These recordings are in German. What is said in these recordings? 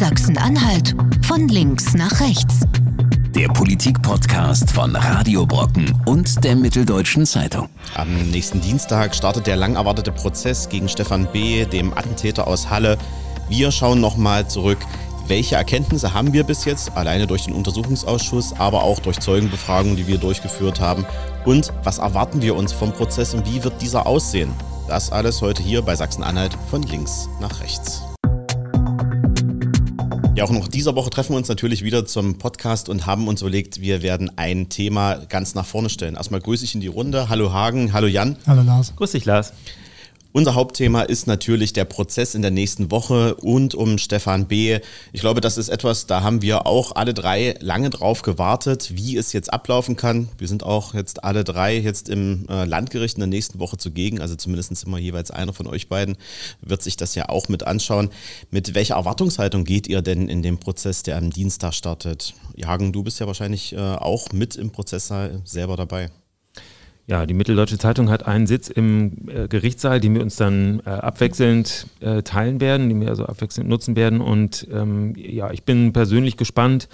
Sachsen-Anhalt von links nach rechts. Der Politik-Podcast von Radio Brocken und der Mitteldeutschen Zeitung. Am nächsten Dienstag startet der lang erwartete Prozess gegen Stefan B., dem Attentäter aus Halle. Wir schauen nochmal zurück. Welche Erkenntnisse haben wir bis jetzt, alleine durch den Untersuchungsausschuss, aber auch durch Zeugenbefragungen, die wir durchgeführt haben? Und was erwarten wir uns vom Prozess und wie wird dieser aussehen? Das alles heute hier bei Sachsen-Anhalt von links nach rechts. Ja, auch noch dieser Woche treffen wir uns natürlich wieder zum Podcast und haben uns überlegt, wir werden ein Thema ganz nach vorne stellen. Erstmal grüße ich in die Runde. Hallo Hagen, hallo Jan. Hallo Lars. Grüß dich, Lars. Unser Hauptthema ist natürlich der Prozess in der nächsten Woche und um Stefan B. Ich glaube, das ist etwas, da haben wir auch alle drei lange drauf gewartet, wie es jetzt ablaufen kann. Wir sind auch jetzt alle drei jetzt im äh, Landgericht in der nächsten Woche zugegen, also zumindest immer jeweils einer von euch beiden wird sich das ja auch mit anschauen. Mit welcher Erwartungshaltung geht ihr denn in den Prozess, der am Dienstag startet? Jagen, du bist ja wahrscheinlich äh, auch mit im Prozess selber dabei. Ja, die Mitteldeutsche Zeitung hat einen Sitz im äh, Gerichtssaal, den wir uns dann äh, abwechselnd äh, teilen werden, den wir also abwechselnd nutzen werden. Und ähm, ja, ich bin persönlich gespannt,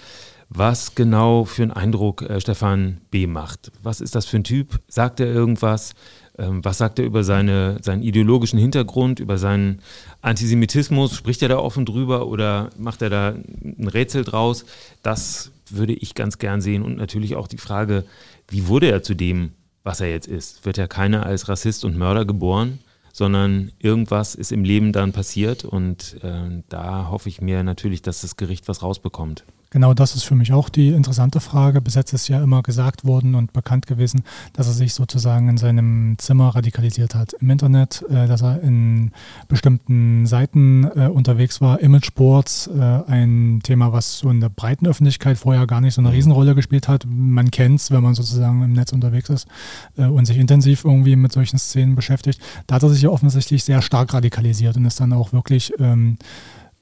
was genau für einen Eindruck äh, Stefan B. macht. Was ist das für ein Typ? Sagt er irgendwas? Ähm, was sagt er über seine, seinen ideologischen Hintergrund, über seinen Antisemitismus? Spricht er da offen drüber oder macht er da ein Rätsel draus? Das würde ich ganz gern sehen. Und natürlich auch die Frage, wie wurde er zu dem, was er jetzt ist. Wird ja keiner als Rassist und Mörder geboren, sondern irgendwas ist im Leben dann passiert und äh, da hoffe ich mir natürlich, dass das Gericht was rausbekommt. Genau das ist für mich auch die interessante Frage. Bis jetzt ist ja immer gesagt worden und bekannt gewesen, dass er sich sozusagen in seinem Zimmer radikalisiert hat im Internet, äh, dass er in bestimmten Seiten äh, unterwegs war. Imageboards, äh, ein Thema, was so in der breiten Öffentlichkeit vorher gar nicht so eine Riesenrolle gespielt hat. Man kennt es, wenn man sozusagen im Netz unterwegs ist äh, und sich intensiv irgendwie mit solchen Szenen beschäftigt. Da hat er sich ja offensichtlich sehr stark radikalisiert und ist dann auch wirklich ähm,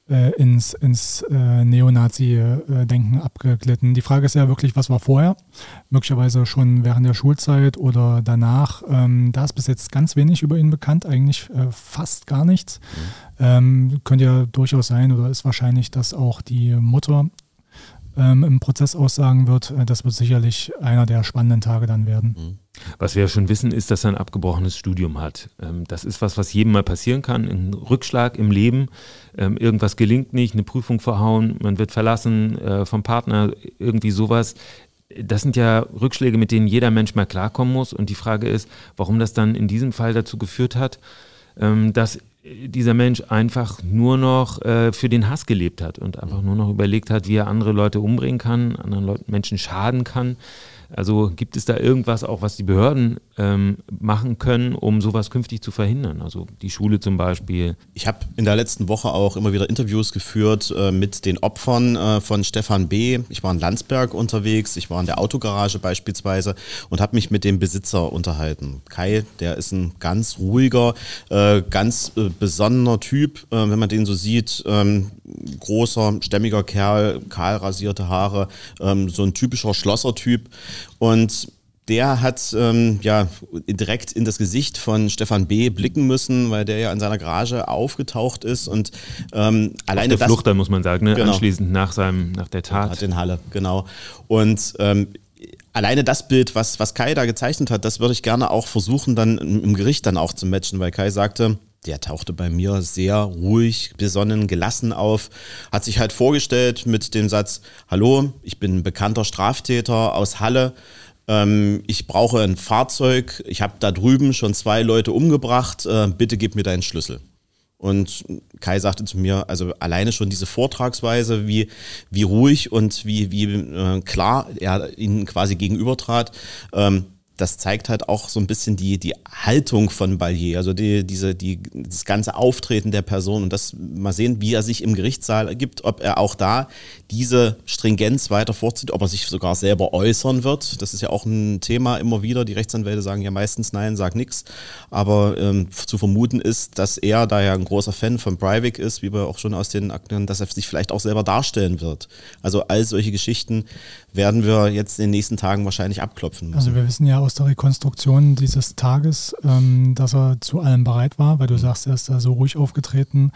äh, ins, ins äh, Neonazi-Denken abgeglitten. Die Frage ist ja wirklich, was war vorher? Möglicherweise schon während der Schulzeit oder danach. Ähm, da ist bis jetzt ganz wenig über ihn bekannt, eigentlich äh, fast gar nichts. Mhm. Ähm, könnte ja durchaus sein oder ist wahrscheinlich, dass auch die Mutter ähm, im Prozess aussagen wird. Äh, das wird sicherlich einer der spannenden Tage dann werden. Mhm. Was wir ja schon wissen, ist, dass er ein abgebrochenes Studium hat. Ähm, das ist was, was jedem mal passieren kann. Ein Rückschlag im Leben. Ähm, irgendwas gelingt nicht, eine Prüfung verhauen, man wird verlassen äh, vom Partner, irgendwie sowas. Das sind ja Rückschläge, mit denen jeder Mensch mal klarkommen muss. Und die Frage ist, warum das dann in diesem Fall dazu geführt hat, ähm, dass dieser Mensch einfach nur noch äh, für den Hass gelebt hat und einfach nur noch überlegt hat, wie er andere Leute umbringen kann, anderen Leuten, Menschen schaden kann. Also gibt es da irgendwas auch, was die Behörden ähm, machen können, um sowas künftig zu verhindern? Also die Schule zum Beispiel. Ich habe in der letzten Woche auch immer wieder Interviews geführt äh, mit den Opfern äh, von Stefan B. Ich war in Landsberg unterwegs, ich war in der Autogarage beispielsweise und habe mich mit dem Besitzer unterhalten. Kai, der ist ein ganz ruhiger, äh, ganz äh, besonnener Typ, äh, wenn man den so sieht. Ähm, großer, stämmiger Kerl, kahl rasierte Haare, ähm, so ein typischer Schlossertyp. Und der hat ähm, ja direkt in das Gesicht von Stefan B. blicken müssen, weil der ja in seiner Garage aufgetaucht ist und ähm, alleine Auf der das, Flucht, dann muss man sagen, ne? genau. anschließend nach seinem nach der Tat. Hat in Halle, genau. Und ähm, alleine das Bild, was was Kai da gezeichnet hat, das würde ich gerne auch versuchen, dann im Gericht dann auch zu matchen, weil Kai sagte, der tauchte bei mir sehr ruhig, besonnen, gelassen auf, hat sich halt vorgestellt mit dem Satz, hallo, ich bin ein bekannter Straftäter aus Halle, ähm, ich brauche ein Fahrzeug, ich habe da drüben schon zwei Leute umgebracht, äh, bitte gib mir deinen Schlüssel. Und Kai sagte zu mir, also alleine schon diese Vortragsweise, wie, wie ruhig und wie, wie äh, klar er ihnen quasi gegenübertrat, ähm, das zeigt halt auch so ein bisschen die, die Haltung von Ballier, also die, diese, die, das ganze Auftreten der Person und das mal sehen, wie er sich im Gerichtssaal ergibt, ob er auch da diese Stringenz weiter vorzieht, ob er sich sogar selber äußern wird. Das ist ja auch ein Thema immer wieder. Die Rechtsanwälte sagen ja meistens nein, sag nichts. Aber ähm, zu vermuten ist, dass er, da er ein großer Fan von Breivik ist, wie wir auch schon aus den Akten, dass er sich vielleicht auch selber darstellen wird. Also all solche Geschichten werden wir jetzt in den nächsten Tagen wahrscheinlich abklopfen müssen. Also wir wissen ja aus der Rekonstruktion dieses Tages, ähm, dass er zu allem bereit war, weil du sagst, er ist da so ruhig aufgetreten.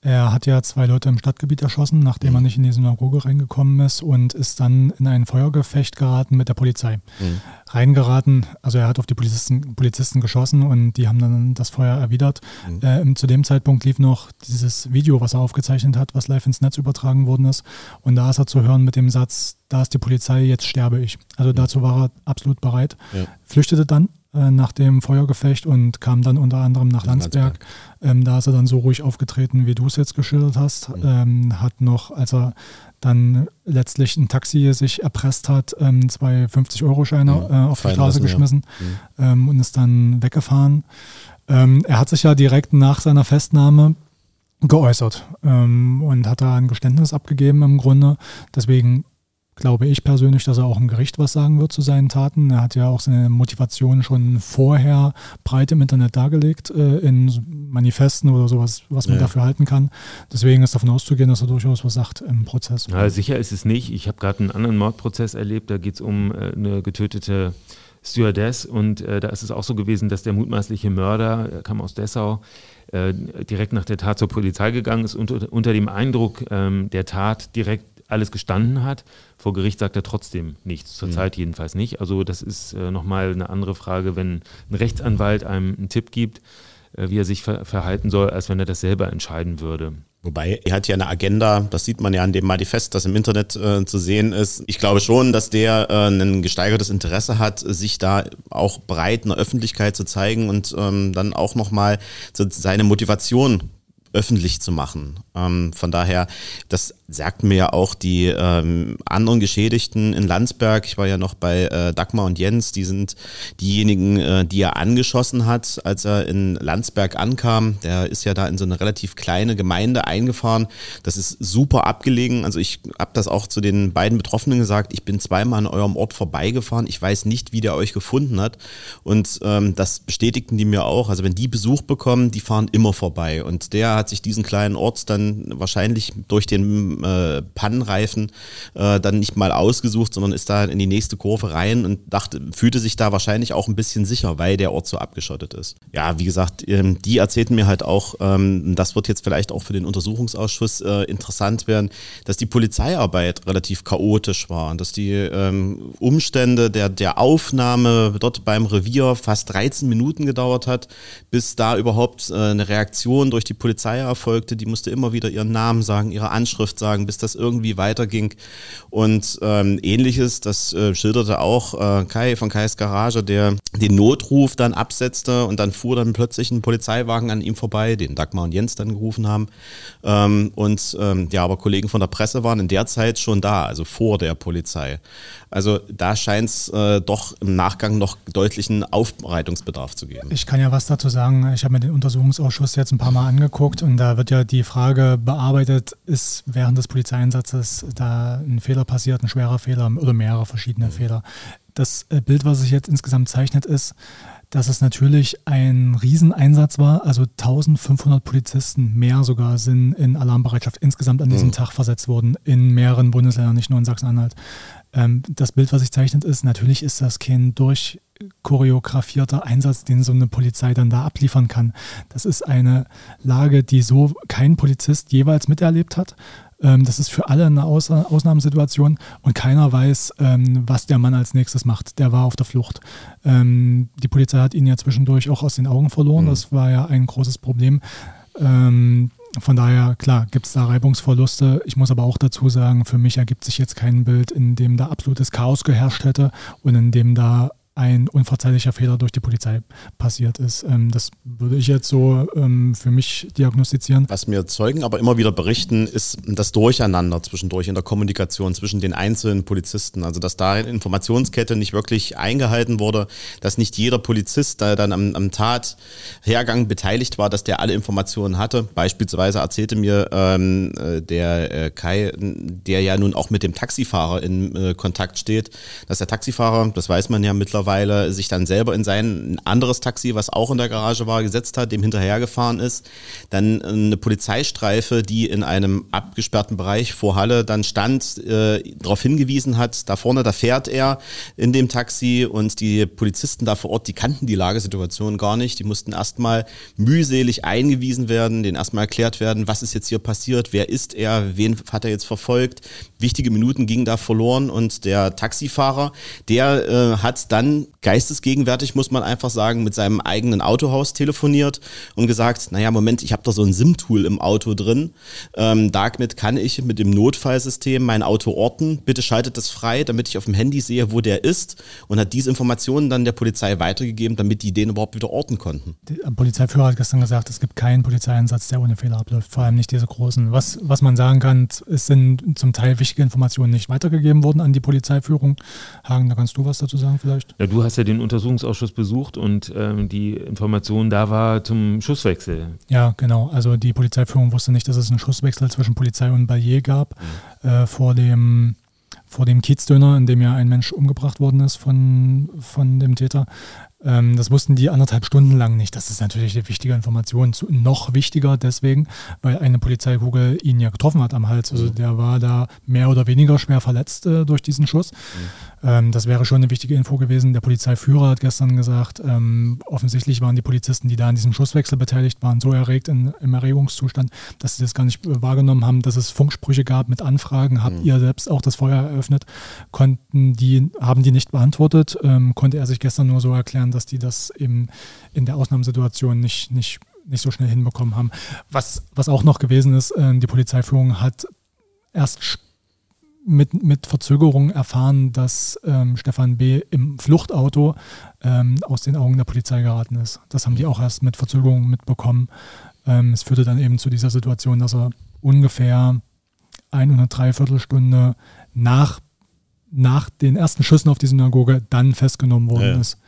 Er hat ja zwei Leute im Stadtgebiet erschossen, nachdem er nicht in die Synagoge reingekommen ist und ist dann in ein Feuergefecht geraten mit der Polizei. Mhm. Reingeraten, also er hat auf die Polizisten, Polizisten geschossen und die haben dann das Feuer erwidert. Mhm. Äh, zu dem Zeitpunkt lief noch dieses Video, was er aufgezeichnet hat, was live ins Netz übertragen worden ist. Und da ist er zu hören mit dem Satz, da ist die Polizei, jetzt sterbe ich. Also mhm. dazu war er absolut bereit. Ja. Flüchtete dann äh, nach dem Feuergefecht und kam dann unter anderem nach Landsberg. Ähm, da ist er dann so ruhig aufgetreten, wie du es jetzt geschildert hast. Mhm. Ähm, hat noch, als er dann letztlich ein Taxi sich erpresst hat, ähm, zwei 50-Euro-Scheine mhm. äh, auf die Straße geschmissen ja. mhm. ähm, und ist dann weggefahren. Ähm, er hat sich ja direkt nach seiner Festnahme geäußert ähm, und hat da ein Geständnis abgegeben im Grunde. Deswegen glaube ich persönlich, dass er auch im Gericht was sagen wird zu seinen Taten. Er hat ja auch seine Motivation schon vorher breit im Internet dargelegt, äh, in Manifesten oder sowas, was man ja. dafür halten kann. Deswegen ist davon auszugehen, dass er durchaus was sagt im Prozess. Ja, sicher ist es nicht. Ich habe gerade einen anderen Mordprozess erlebt, da geht es um äh, eine getötete Stewardess und äh, da ist es auch so gewesen, dass der mutmaßliche Mörder, er kam aus Dessau, äh, direkt nach der Tat zur Polizei gegangen ist und unter, unter dem Eindruck ähm, der Tat direkt alles gestanden hat. Vor Gericht sagt er trotzdem nichts, zurzeit mhm. jedenfalls nicht. Also das ist äh, nochmal eine andere Frage, wenn ein Rechtsanwalt einem einen Tipp gibt, äh, wie er sich ver verhalten soll, als wenn er das selber entscheiden würde. Wobei, er hat ja eine Agenda, das sieht man ja an dem Manifest, das im Internet äh, zu sehen ist. Ich glaube schon, dass der äh, ein gesteigertes Interesse hat, sich da auch breit in der Öffentlichkeit zu zeigen und ähm, dann auch nochmal so seine Motivation öffentlich zu machen. Ähm, von daher, das sagt mir ja auch die ähm, anderen Geschädigten in Landsberg. Ich war ja noch bei äh, Dagmar und Jens, die sind diejenigen, äh, die er angeschossen hat, als er in Landsberg ankam. Der ist ja da in so eine relativ kleine Gemeinde eingefahren. Das ist super abgelegen. Also ich habe das auch zu den beiden Betroffenen gesagt. Ich bin zweimal an eurem Ort vorbeigefahren. Ich weiß nicht, wie der euch gefunden hat. Und ähm, das bestätigten die mir auch. Also wenn die Besuch bekommen, die fahren immer vorbei. Und der hat sich diesen kleinen Ort dann wahrscheinlich durch den äh, Pannenreifen äh, dann nicht mal ausgesucht, sondern ist da in die nächste Kurve rein und dachte, fühlte sich da wahrscheinlich auch ein bisschen sicher, weil der Ort so abgeschottet ist. Ja, wie gesagt, ähm, die erzählten mir halt auch, ähm, das wird jetzt vielleicht auch für den Untersuchungsausschuss äh, interessant werden, dass die Polizeiarbeit relativ chaotisch war und dass die ähm, Umstände der, der Aufnahme dort beim Revier fast 13 Minuten gedauert hat, bis da überhaupt äh, eine Reaktion durch die Polizei erfolgte. Die musste immer wieder ihren Namen sagen, ihre Anschrift sagen, bis das irgendwie weiterging. Und ähm, ähnliches, das äh, schilderte auch äh, Kai von Kais Garage, der den Notruf dann absetzte und dann fuhr dann plötzlich ein Polizeiwagen an ihm vorbei, den Dagmar und Jens dann gerufen haben. Ähm, und ähm, ja, aber Kollegen von der Presse waren in der Zeit schon da, also vor der Polizei. Also da scheint es äh, doch im Nachgang noch deutlichen Aufbereitungsbedarf zu geben. Ich kann ja was dazu sagen. Ich habe mir den Untersuchungsausschuss jetzt ein paar Mal angeguckt und da wird ja die Frage bearbeitet, ist während des Polizeieinsatzes da ein Fehler passiert, ein schwerer Fehler oder mehrere verschiedene mhm. Fehler. Das äh, Bild, was sich jetzt insgesamt zeichnet, ist, dass es natürlich ein Rieseneinsatz war. Also 1500 Polizisten, mehr sogar, sind in Alarmbereitschaft insgesamt an diesem mhm. Tag versetzt worden, in mehreren Bundesländern, nicht nur in Sachsen-Anhalt. Ähm, das Bild, was sich zeichnet, ist, natürlich ist das kein durchchoreografierter Einsatz, den so eine Polizei dann da abliefern kann. Das ist eine Lage, die so kein Polizist jeweils miterlebt hat. Ähm, das ist für alle eine Aus Ausnahmesituation und keiner weiß, ähm, was der Mann als nächstes macht. Der war auf der Flucht. Ähm, die Polizei hat ihn ja zwischendurch auch aus den Augen verloren. Mhm. Das war ja ein großes Problem. Ähm, von daher, klar, gibt es da Reibungsverluste. Ich muss aber auch dazu sagen, für mich ergibt sich jetzt kein Bild, in dem da absolutes Chaos geherrscht hätte und in dem da ein unverzeihlicher Fehler durch die Polizei passiert ist. Ähm, das würde ich jetzt so ähm, für mich diagnostizieren. Was mir Zeugen aber immer wieder berichten, ist das Durcheinander zwischendurch in der Kommunikation zwischen den einzelnen Polizisten. Also dass da eine Informationskette nicht wirklich eingehalten wurde, dass nicht jeder Polizist, der dann am, am Tathergang beteiligt war, dass der alle Informationen hatte. Beispielsweise erzählte mir ähm, äh, der äh, Kai, der ja nun auch mit dem Taxifahrer in äh, Kontakt steht, dass der Taxifahrer, das weiß man ja mittlerweile, mittlerweile sich dann selber in sein anderes Taxi, was auch in der Garage war, gesetzt hat, dem hinterhergefahren ist. Dann eine Polizeistreife, die in einem abgesperrten Bereich vor Halle dann stand, äh, darauf hingewiesen hat, da vorne, da fährt er in dem Taxi und die Polizisten da vor Ort, die kannten die Lagesituation gar nicht. Die mussten erstmal mühselig eingewiesen werden, denen erstmal erklärt werden, was ist jetzt hier passiert, wer ist er, wen hat er jetzt verfolgt. Wichtige Minuten gingen da verloren und der Taxifahrer, der äh, hat dann geistesgegenwärtig, muss man einfach sagen, mit seinem eigenen Autohaus telefoniert und gesagt, naja, Moment, ich habe da so ein SIM-Tool im Auto drin. Ähm, damit kann ich mit dem Notfallsystem mein Auto orten. Bitte schaltet das frei, damit ich auf dem Handy sehe, wo der ist und hat diese Informationen dann der Polizei weitergegeben, damit die den überhaupt wieder orten konnten. Der Polizeiführer hat gestern gesagt, es gibt keinen Polizeieinsatz, der ohne Fehler abläuft, vor allem nicht diese großen. Was, was man sagen kann, es sind zum Teil wichtige Informationen nicht weitergegeben worden an die Polizeiführung. Hagen, da kannst du was dazu sagen vielleicht? Ja, du hast ja den Untersuchungsausschuss besucht und ähm, die Information da war zum Schusswechsel. Ja, genau. Also die Polizeiführung wusste nicht, dass es einen Schusswechsel zwischen Polizei und Ballier gab mhm. äh, vor dem vor dem Kiezdöner, in dem ja ein Mensch umgebracht worden ist von, von dem Täter. Ähm, das wussten die anderthalb Stunden lang nicht. Das ist natürlich eine wichtige Information. noch wichtiger deswegen, weil eine Polizeikugel ihn ja getroffen hat am Hals. Also mhm. der war da mehr oder weniger schwer verletzt äh, durch diesen Schuss. Mhm. Ähm, das wäre schon eine wichtige Info gewesen. Der Polizeiführer hat gestern gesagt, ähm, offensichtlich waren die Polizisten, die da an diesem Schusswechsel beteiligt waren, so erregt in, im Erregungszustand, dass sie das gar nicht wahrgenommen haben, dass es Funksprüche gab mit Anfragen. Habt mhm. ihr selbst auch das Feuer eröffnet? Konnten die, haben die nicht beantwortet? Ähm, konnte er sich gestern nur so erklären, erklären, dass die das eben in der Ausnahmesituation nicht, nicht, nicht so schnell hinbekommen haben. Was, was auch noch gewesen ist, äh, die Polizeiführung hat erst mit, mit Verzögerung erfahren, dass ähm, Stefan B. im Fluchtauto ähm, aus den Augen der Polizei geraten ist. Das haben die auch erst mit Verzögerung mitbekommen. Ähm, es führte dann eben zu dieser Situation, dass er ungefähr ein und eine Dreiviertelstunde nach, nach den ersten Schüssen auf die Synagoge dann festgenommen worden ja. ist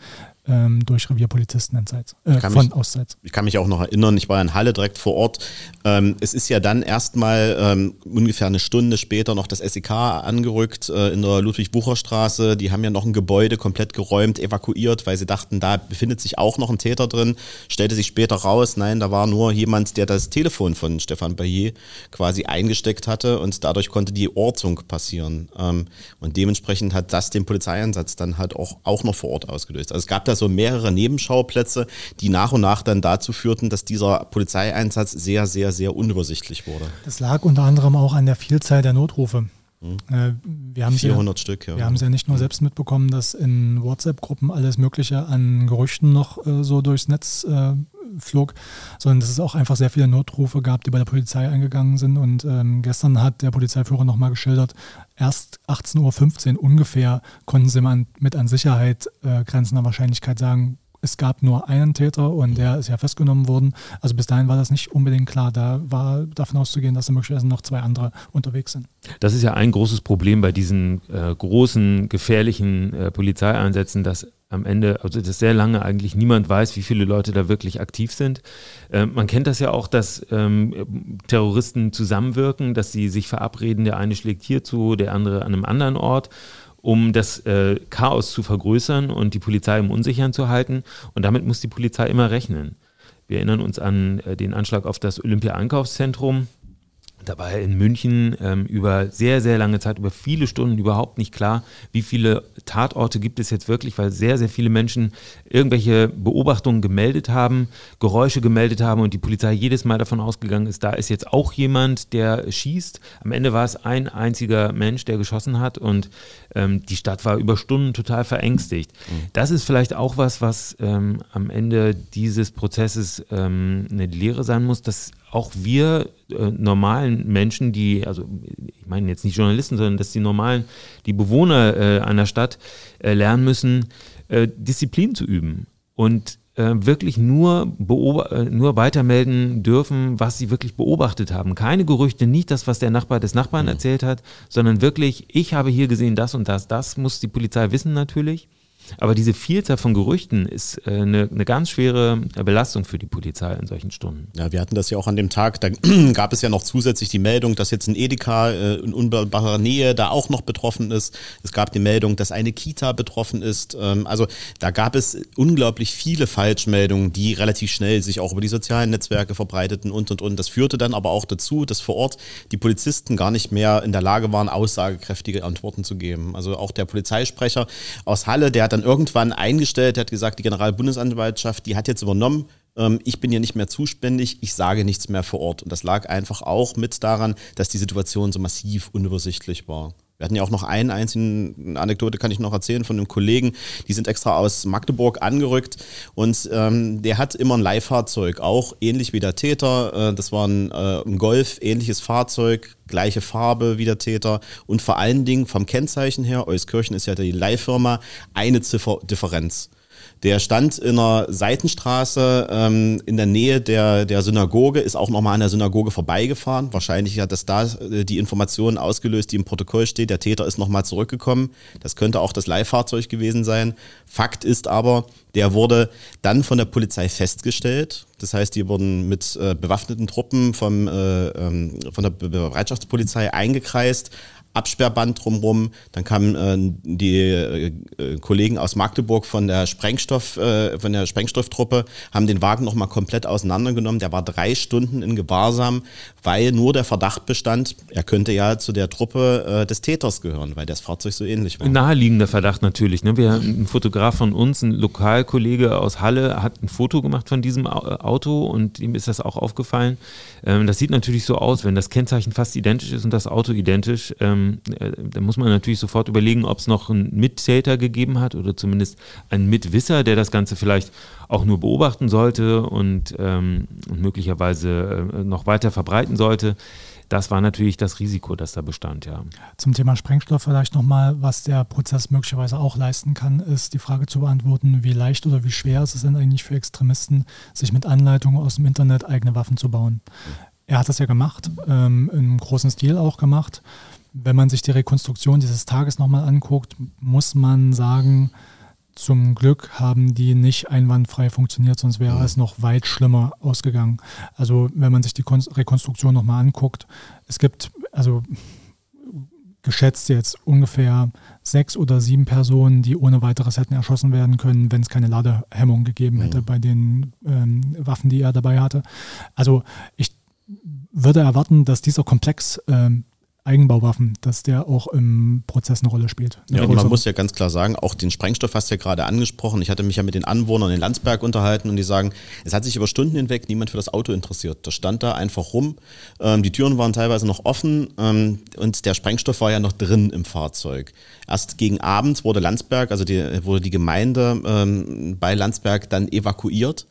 ähm, durch Revierpolizisten entseits, äh, von mich, Ausseits. Ich kann mich auch noch erinnern, ich war in Halle direkt vor Ort. Ähm, es ist ja dann erstmal ähm, ungefähr eine Stunde später noch das SEK angerückt äh, in der Ludwig-Bucher-Straße. Die haben ja noch ein Gebäude komplett geräumt, evakuiert, weil sie dachten, da befindet sich auch noch ein Täter drin. Stellte sich später raus, nein, da war nur jemand, der das Telefon von Stefan Baillet quasi eingesteckt hatte und dadurch konnte die Ortung passieren. Ähm, und dementsprechend hat das den Polizeieinsatz dann halt auch, auch noch vor Ort ausgelöst. Also es gab da so mehrere Nebenschauplätze, die nach und nach dann dazu führten, dass dieser Polizeieinsatz sehr, sehr, sehr unübersichtlich wurde. Das lag unter anderem auch an der Vielzahl der Notrufe. Mhm. Äh, wir haben 400 ja, Stück, ja. Wir haben es ja nicht nur selbst mitbekommen, dass in WhatsApp-Gruppen alles Mögliche an Gerüchten noch äh, so durchs Netz äh, flog, sondern dass es auch einfach sehr viele Notrufe gab, die bei der Polizei eingegangen sind. Und ähm, gestern hat der Polizeiführer nochmal geschildert, erst 18.15 Uhr ungefähr konnten sie mit an Sicherheit äh, grenzender Wahrscheinlichkeit sagen, es gab nur einen Täter und der ist ja festgenommen worden. Also bis dahin war das nicht unbedingt klar. Da war davon auszugehen, dass da möglicherweise noch zwei andere unterwegs sind. Das ist ja ein großes Problem bei diesen äh, großen, gefährlichen äh, Polizeieinsätzen, dass am Ende, also dass sehr lange eigentlich niemand weiß, wie viele Leute da wirklich aktiv sind. Äh, man kennt das ja auch, dass ähm, Terroristen zusammenwirken, dass sie sich verabreden, der eine schlägt hierzu, der andere an einem anderen Ort um das äh, Chaos zu vergrößern und die Polizei im Unsichern zu halten. Und damit muss die Polizei immer rechnen. Wir erinnern uns an äh, den Anschlag auf das Olympia-Einkaufszentrum da war in München ähm, über sehr, sehr lange Zeit, über viele Stunden überhaupt nicht klar, wie viele Tatorte gibt es jetzt wirklich, weil sehr, sehr viele Menschen irgendwelche Beobachtungen gemeldet haben, Geräusche gemeldet haben und die Polizei jedes Mal davon ausgegangen ist, da ist jetzt auch jemand, der schießt. Am Ende war es ein einziger Mensch, der geschossen hat und ähm, die Stadt war über Stunden total verängstigt. Mhm. Das ist vielleicht auch was, was ähm, am Ende dieses Prozesses ähm, eine Lehre sein muss, dass auch wir äh, normalen Menschen, die, also ich meine jetzt nicht Journalisten, sondern dass die normalen, die Bewohner äh, einer Stadt äh, lernen müssen, äh, Disziplin zu üben und äh, wirklich nur, äh, nur weitermelden dürfen, was sie wirklich beobachtet haben. Keine Gerüchte, nicht das, was der Nachbar des Nachbarn mhm. erzählt hat, sondern wirklich, ich habe hier gesehen das und das. Das muss die Polizei wissen natürlich. Aber diese Vielzahl von Gerüchten ist äh, eine, eine ganz schwere Belastung für die Polizei in solchen Stunden. Ja, wir hatten das ja auch an dem Tag, da gab es ja noch zusätzlich die Meldung, dass jetzt ein Edeka äh, in unmittelbarer Nähe da auch noch betroffen ist. Es gab die Meldung, dass eine Kita betroffen ist. Ähm, also da gab es unglaublich viele Falschmeldungen, die relativ schnell sich auch über die sozialen Netzwerke verbreiteten und und und. Das führte dann aber auch dazu, dass vor Ort die Polizisten gar nicht mehr in der Lage waren, aussagekräftige Antworten zu geben. Also auch der Polizeisprecher aus Halle, der hat dann irgendwann eingestellt, hat gesagt, die Generalbundesanwaltschaft, die hat jetzt übernommen, ähm, ich bin hier nicht mehr zuständig, ich sage nichts mehr vor Ort. Und das lag einfach auch mit daran, dass die Situation so massiv unübersichtlich war. Wir hatten ja auch noch einen einzigen, Anekdote kann ich noch erzählen von einem Kollegen, die sind extra aus Magdeburg angerückt und ähm, der hat immer ein Leihfahrzeug, auch ähnlich wie der Täter. Äh, das war ein, äh, ein Golf, ähnliches Fahrzeug, gleiche Farbe wie der Täter und vor allen Dingen vom Kennzeichen her, Euskirchen ist ja die Leihfirma, eine Ziffer Differenz. Der stand in einer Seitenstraße ähm, in der Nähe der, der Synagoge, ist auch nochmal an der Synagoge vorbeigefahren. Wahrscheinlich hat das da äh, die Informationen ausgelöst, die im Protokoll steht. Der Täter ist nochmal zurückgekommen. Das könnte auch das Leihfahrzeug gewesen sein. Fakt ist aber, der wurde dann von der Polizei festgestellt. Das heißt, die wurden mit äh, bewaffneten Truppen vom, äh, ähm, von der Bereitschaftspolizei eingekreist, Absperrband drumherum. Dann kamen äh, die äh, Kollegen aus Magdeburg von der Sprengstoff, äh, von der Sprengstofftruppe, haben den Wagen nochmal komplett auseinandergenommen. Der war drei Stunden in Gewahrsam, weil nur der Verdacht bestand, er könnte ja zu der Truppe äh, des Täters gehören, weil das Fahrzeug so ähnlich war. Naheliegender Verdacht natürlich. Ne? Wir, ein Fotograf von uns, ein Lokalkollege aus Halle, hat ein Foto gemacht von diesem Auto und ihm ist das auch aufgefallen. Ähm, das sieht natürlich so aus, wenn das Kennzeichen fast identisch ist und das Auto identisch. Ähm, ähm, äh, da muss man natürlich sofort überlegen, ob es noch einen Mittäter gegeben hat oder zumindest einen Mitwisser, der das Ganze vielleicht auch nur beobachten sollte und, ähm, und möglicherweise äh, noch weiter verbreiten sollte. Das war natürlich das Risiko, das da bestand, ja. Zum Thema Sprengstoff vielleicht nochmal, was der Prozess möglicherweise auch leisten kann, ist die Frage zu beantworten, wie leicht oder wie schwer ist es denn eigentlich für Extremisten, sich mit Anleitungen aus dem Internet eigene Waffen zu bauen. Er hat das ja gemacht, ähm, im großen Stil auch gemacht wenn man sich die Rekonstruktion dieses Tages nochmal anguckt, muss man sagen, zum Glück haben die nicht einwandfrei funktioniert, sonst wäre mhm. es noch weit schlimmer ausgegangen. Also wenn man sich die Rekonstruktion nochmal anguckt, es gibt also geschätzt jetzt ungefähr sechs oder sieben Personen, die ohne weiteres hätten erschossen werden können, wenn es keine Ladehemmung gegeben hätte mhm. bei den ähm, Waffen, die er dabei hatte. Also ich würde erwarten, dass dieser Komplex ähm, Eigenbauwaffen, dass der auch im Prozess eine Rolle spielt. Eine ja, und man muss ja ganz klar sagen, auch den Sprengstoff hast du ja gerade angesprochen. Ich hatte mich ja mit den Anwohnern in Landsberg unterhalten und die sagen, es hat sich über Stunden hinweg niemand für das Auto interessiert. Das stand da einfach rum. Ähm, die Türen waren teilweise noch offen ähm, und der Sprengstoff war ja noch drin im Fahrzeug. Erst gegen Abend wurde Landsberg, also die, wurde die Gemeinde ähm, bei Landsberg dann evakuiert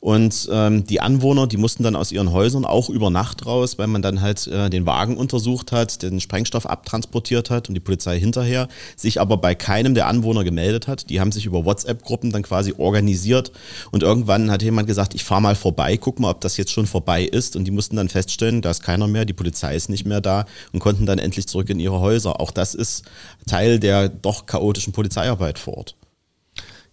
und ähm, die Anwohner, die mussten dann aus ihren Häusern auch über Nacht raus, weil man dann halt äh, den Wagen untersucht hat, den Sprengstoff abtransportiert hat und die Polizei hinterher, sich aber bei keinem der Anwohner gemeldet hat. Die haben sich über WhatsApp-Gruppen dann quasi organisiert und irgendwann hat jemand gesagt, ich fahre mal vorbei, guck mal, ob das jetzt schon vorbei ist und die mussten dann feststellen, da ist keiner mehr, die Polizei ist nicht mehr da und konnten dann endlich zurück in ihre Häuser. Auch das ist Teil der doch chaotischen Polizeiarbeit vor Ort.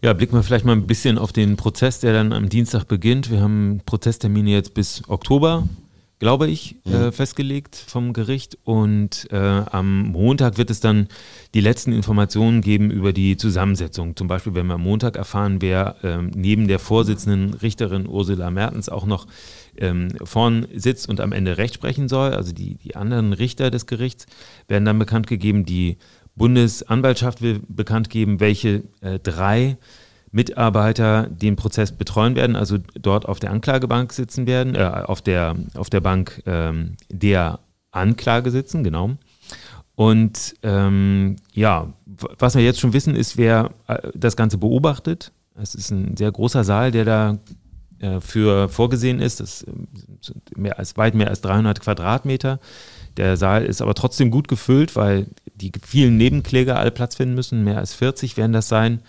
Ja, blicken wir vielleicht mal ein bisschen auf den Prozess, der dann am Dienstag beginnt. Wir haben Prozesstermine jetzt bis Oktober, glaube ich, mhm. äh, festgelegt vom Gericht. Und äh, am Montag wird es dann die letzten Informationen geben über die Zusammensetzung. Zum Beispiel, wenn wir am Montag erfahren, wer ähm, neben der Vorsitzenden Richterin Ursula Mertens auch noch ähm, vorn sitzt und am Ende Recht sprechen soll. Also die, die anderen Richter des Gerichts werden dann bekannt gegeben, die Bundesanwaltschaft will bekannt geben, welche äh, drei Mitarbeiter den Prozess betreuen werden, also dort auf der Anklagebank sitzen werden, äh, auf, der, auf der Bank ähm, der Anklage sitzen, genau. Und ähm, ja, was wir jetzt schon wissen, ist, wer äh, das Ganze beobachtet. Es ist ein sehr großer Saal, der da äh, für vorgesehen ist. Das sind mehr als, weit mehr als 300 Quadratmeter. Der Saal ist aber trotzdem gut gefüllt, weil die vielen Nebenkläger alle Platz finden müssen. Mehr als 40 werden das sein.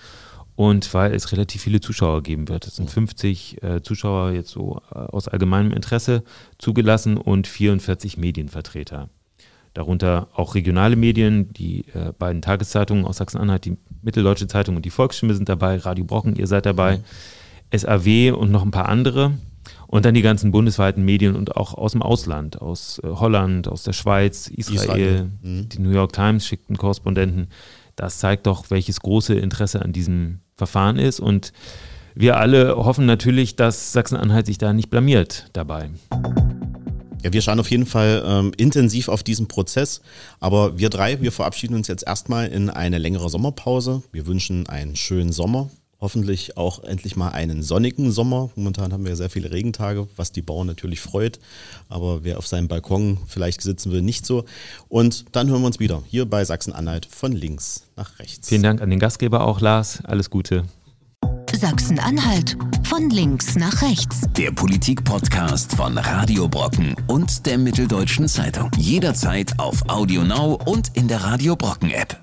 Und weil es relativ viele Zuschauer geben wird. Es sind 50 äh, Zuschauer jetzt so äh, aus allgemeinem Interesse zugelassen und 44 Medienvertreter. darunter auch regionale Medien, die äh, beiden Tageszeitungen aus Sachsen-Anhalt, die Mitteldeutsche Zeitung und die Volksstimme sind dabei, Radio Brocken, ihr seid dabei, SAW und noch ein paar andere. Und dann die ganzen bundesweiten Medien und auch aus dem Ausland, aus äh, Holland, aus der Schweiz, Israel, Israel. Mhm. die New York Times schickten Korrespondenten. Das zeigt doch, welches große Interesse an diesem Verfahren ist. Und wir alle hoffen natürlich, dass Sachsen-Anhalt sich da nicht blamiert dabei. Ja, wir schauen auf jeden Fall ähm, intensiv auf diesen Prozess. Aber wir drei, wir verabschieden uns jetzt erstmal in eine längere Sommerpause. Wir wünschen einen schönen Sommer. Hoffentlich auch endlich mal einen sonnigen Sommer. Momentan haben wir sehr viele Regentage, was die Bauern natürlich freut. Aber wer auf seinem Balkon vielleicht sitzen will, nicht so. Und dann hören wir uns wieder hier bei Sachsen-Anhalt von links nach rechts. Vielen Dank an den Gastgeber auch, Lars. Alles Gute. Sachsen-Anhalt von links nach rechts. Der Politik-Podcast von Radio Brocken und der Mitteldeutschen Zeitung. Jederzeit auf Audio Now und in der Radio Brocken App.